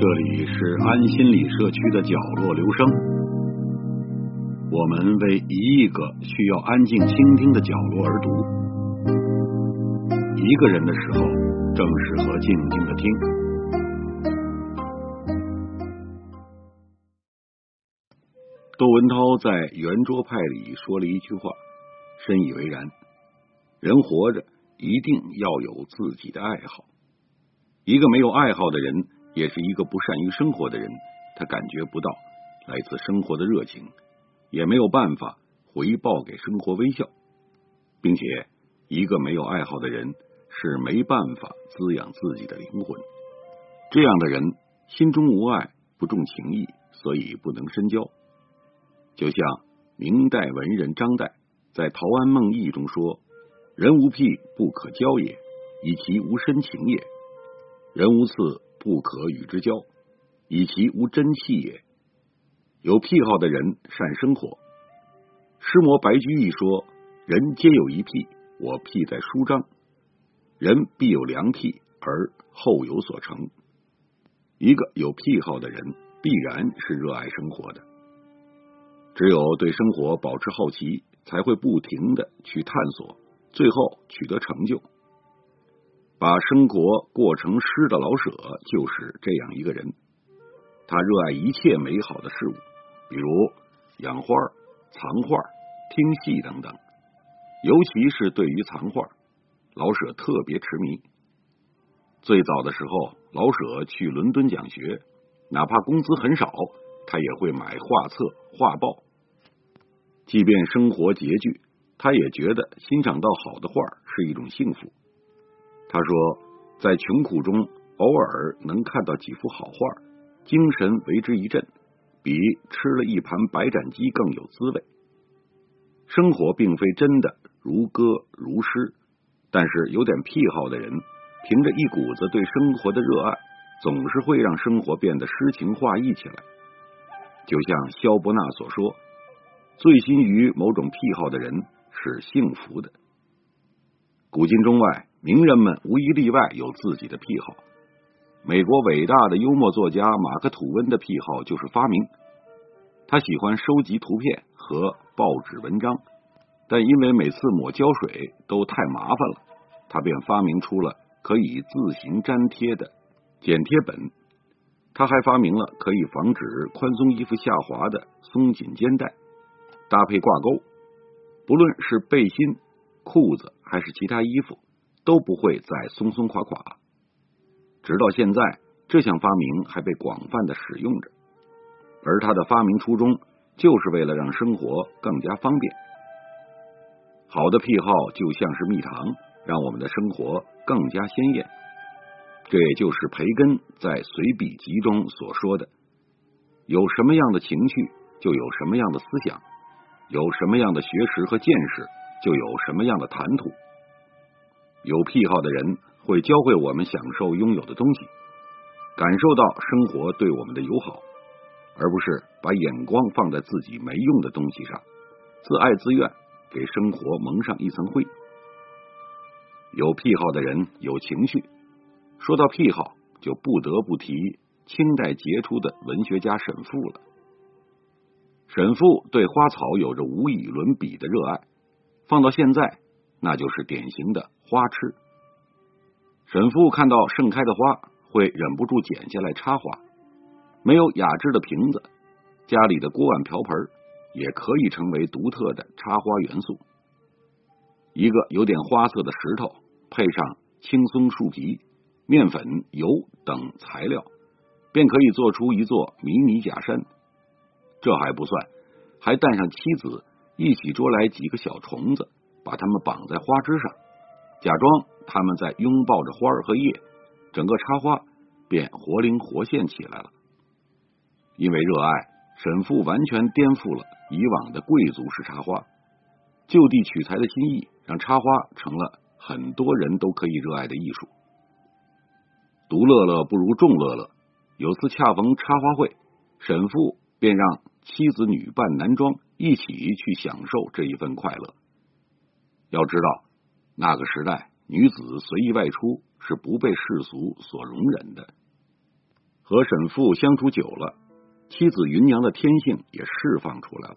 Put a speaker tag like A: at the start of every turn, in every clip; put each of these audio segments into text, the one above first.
A: 这里是安心理社区的角落留声，我们为一亿个需要安静倾听的角落而读。一个人的时候，正适合静静的听。窦文涛在《圆桌派》里说了一句话，深以为然：人活着一定要有自己的爱好。一个没有爱好的人。也是一个不善于生活的人，他感觉不到来自生活的热情，也没有办法回报给生活微笑，并且一个没有爱好的人是没办法滋养自己的灵魂。这样的人心中无爱，不重情义，所以不能深交。就像明代文人张岱在《陶庵梦忆》中说：“人无癖不可交也，以其无深情也；人无次。”不可与之交，以其无真气也。有癖好的人善生活。诗魔白居易说：“人皆有一癖，我癖在舒张。人必有良癖，而后有所成。”一个有癖好的人，必然是热爱生活的。只有对生活保持好奇，才会不停的去探索，最后取得成就。把生活过成诗的老舍就是这样一个人，他热爱一切美好的事物，比如养花、藏画、听戏等等。尤其是对于藏画，老舍特别痴迷。最早的时候，老舍去伦敦讲学，哪怕工资很少，他也会买画册、画报。即便生活拮据，他也觉得欣赏到好的画是一种幸福。他说，在穷苦中偶尔能看到几幅好画，精神为之一振，比吃了一盘白斩鸡更有滋味。生活并非真的如歌如诗，但是有点癖好的人，凭着一股子对生活的热爱，总是会让生活变得诗情画意起来。就像萧伯纳所说：“醉心于某种癖好的人是幸福的。”古今中外。名人们无一例外有自己的癖好。美国伟大的幽默作家马克吐温的癖好就是发明。他喜欢收集图片和报纸文章，但因为每次抹胶水都太麻烦了，他便发明出了可以自行粘贴的剪贴本。他还发明了可以防止宽松衣服下滑的松紧肩带，搭配挂钩，不论是背心、裤子还是其他衣服。都不会再松松垮垮。直到现在，这项发明还被广泛的使用着。而它的发明初衷，就是为了让生活更加方便。好的癖好就像是蜜糖，让我们的生活更加鲜艳。这也就是培根在《随笔集》中所说的：“有什么样的情绪，就有什么样的思想；有什么样的学识和见识，就有什么样的谈吐。”有癖好的人会教会我们享受拥有的东西，感受到生活对我们的友好，而不是把眼光放在自己没用的东西上，自爱自怨，给生活蒙上一层灰。有癖好的人有情绪，说到癖好，就不得不提清代杰出的文学家沈复了。沈复对花草有着无与伦比的热爱，放到现在，那就是典型的。花痴，沈复看到盛开的花，会忍不住剪下来插花。没有雅致的瓶子，家里的锅碗瓢盆也可以成为独特的插花元素。一个有点花色的石头，配上青松树皮、面粉、油等材料，便可以做出一座迷你假山。这还不算，还带上妻子一起捉来几个小虫子，把它们绑在花枝上。假装他们在拥抱着花儿和叶，整个插花便活灵活现起来了。因为热爱，沈复完全颠覆了以往的贵族式插花，就地取材的心意，让插花成了很多人都可以热爱的艺术。独乐乐不如众乐乐。有次恰逢插花会，沈父便让妻子女扮男装，一起去享受这一份快乐。要知道，那个时代，女子随意外出是不被世俗所容忍的。和沈父相处久了，妻子芸娘的天性也释放出来了。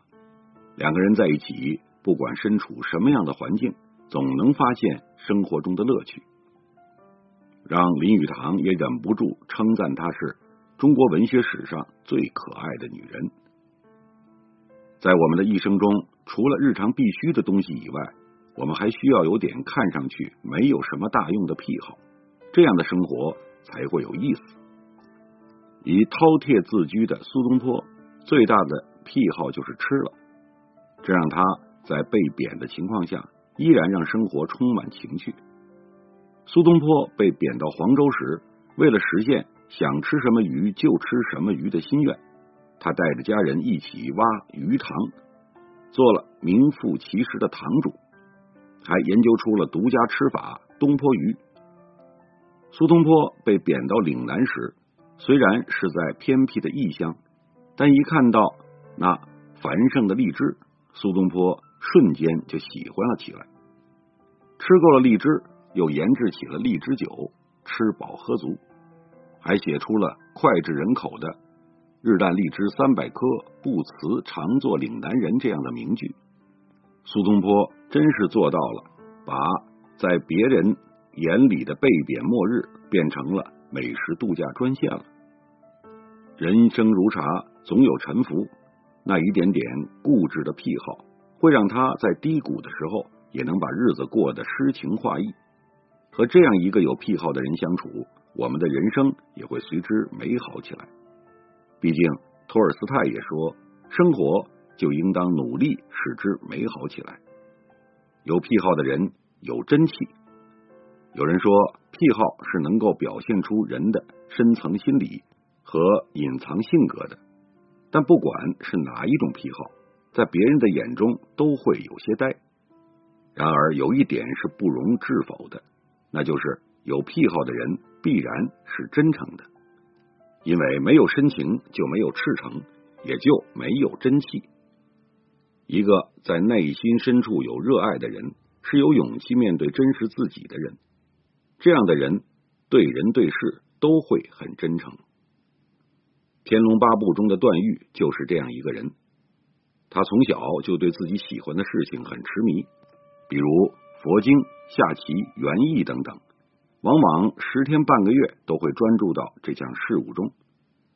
A: 两个人在一起，不管身处什么样的环境，总能发现生活中的乐趣，让林语堂也忍不住称赞她是中国文学史上最可爱的女人。在我们的一生中，除了日常必须的东西以外，我们还需要有点看上去没有什么大用的癖好，这样的生活才会有意思。以饕餮自居的苏东坡，最大的癖好就是吃了，这让他在被贬的情况下，依然让生活充满情趣。苏东坡被贬到黄州时，为了实现想吃什么鱼就吃什么鱼的心愿，他带着家人一起挖鱼塘，做了名副其实的塘主，还研究出了独家吃法——东坡鱼。苏东坡被贬到岭南时。虽然是在偏僻的异乡，但一看到那繁盛的荔枝，苏东坡瞬间就喜欢了起来。吃够了荔枝，又研制起了荔枝酒，吃饱喝足，还写出了脍炙人口的“日啖荔枝三百颗，不辞常作岭南人”这样的名句。苏东坡真是做到了，把在别人眼里的被贬末日变成了美食度假专线了。人生如茶，总有沉浮。那一点点固执的癖好，会让他在低谷的时候也能把日子过得诗情画意。和这样一个有癖好的人相处，我们的人生也会随之美好起来。毕竟，托尔斯泰也说，生活就应当努力使之美好起来。有癖好的人有真气。有人说，癖好是能够表现出人的深层心理。和隐藏性格的，但不管是哪一种癖好，在别人的眼中都会有些呆。然而有一点是不容置否的，那就是有癖好的人必然是真诚的，因为没有深情就没有赤诚，也就没有真气。一个在内心深处有热爱的人，是有勇气面对真实自己的人。这样的人对人对事都会很真诚。《天龙八部》中的段誉就是这样一个人，他从小就对自己喜欢的事情很痴迷，比如佛经、下棋、园艺等等，往往十天半个月都会专注到这项事物中。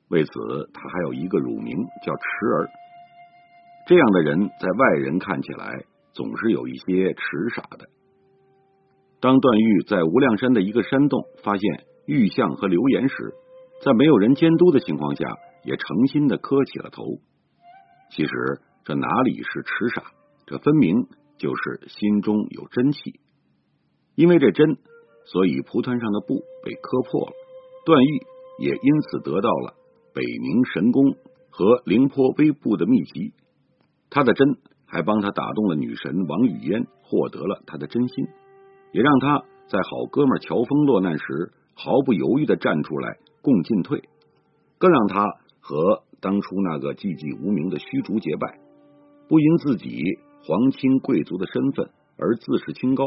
A: 为此，他还有一个乳名叫“池儿”。这样的人在外人看起来总是有一些痴傻的。当段誉在无量山的一个山洞发现玉像和流言时，在没有人监督的情况下，也诚心的磕起了头。其实这哪里是痴傻，这分明就是心中有真气。因为这真，所以蒲团上的布被磕破了。段誉也因此得到了北冥神功和凌波微步的秘籍。他的真还帮他打动了女神王语嫣，获得了他的真心，也让他在好哥们乔峰落难时毫不犹豫的站出来。共进退，更让他和当初那个寂寂无名的虚竹结拜，不因自己皇亲贵族的身份而自视清高。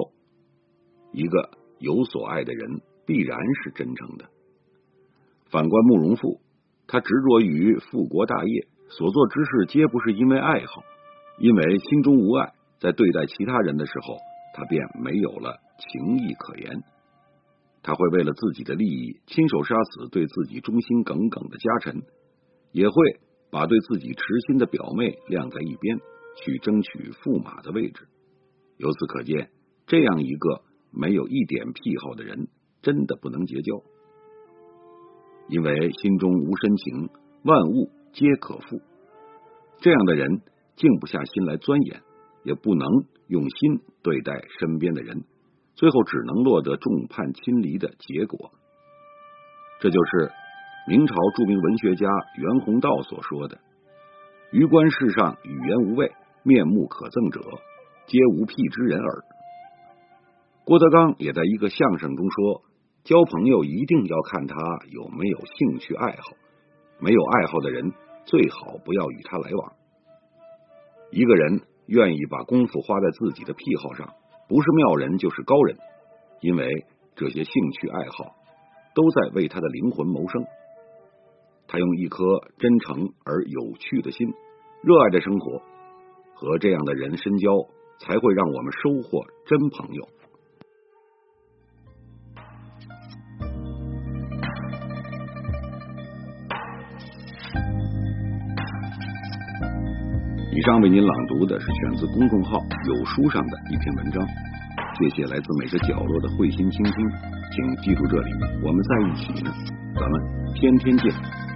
A: 一个有所爱的人，必然是真诚的。反观慕容复，他执着于复国大业，所做之事皆不是因为爱好，因为心中无爱，在对待其他人的时候，他便没有了情义可言。他会为了自己的利益，亲手杀死对自己忠心耿耿的家臣，也会把对自己痴心的表妹晾在一边，去争取驸马的位置。由此可见，这样一个没有一点癖好的人，真的不能结交，因为心中无深情，万物皆可负。这样的人静不下心来钻研，也不能用心对待身边的人。最后只能落得众叛亲离的结果，这就是明朝著名文学家袁宏道所说的：“余观世上语言无味，面目可憎者，皆无癖之人耳。”郭德纲也在一个相声中说：“交朋友一定要看他有没有兴趣爱好，没有爱好的人最好不要与他来往。”一个人愿意把功夫花在自己的癖好上，不是妙人就是高人，因为这些兴趣爱好都在为他的灵魂谋生。他用一颗真诚而有趣的心，热爱着生活。和这样的人深交，才会让我们收获真朋友。以上为您朗读的是选自公众号“有书”上的一篇文章。谢谢来自每个角落的慧心倾听，请记住这里，我们在一起呢，咱们天天见。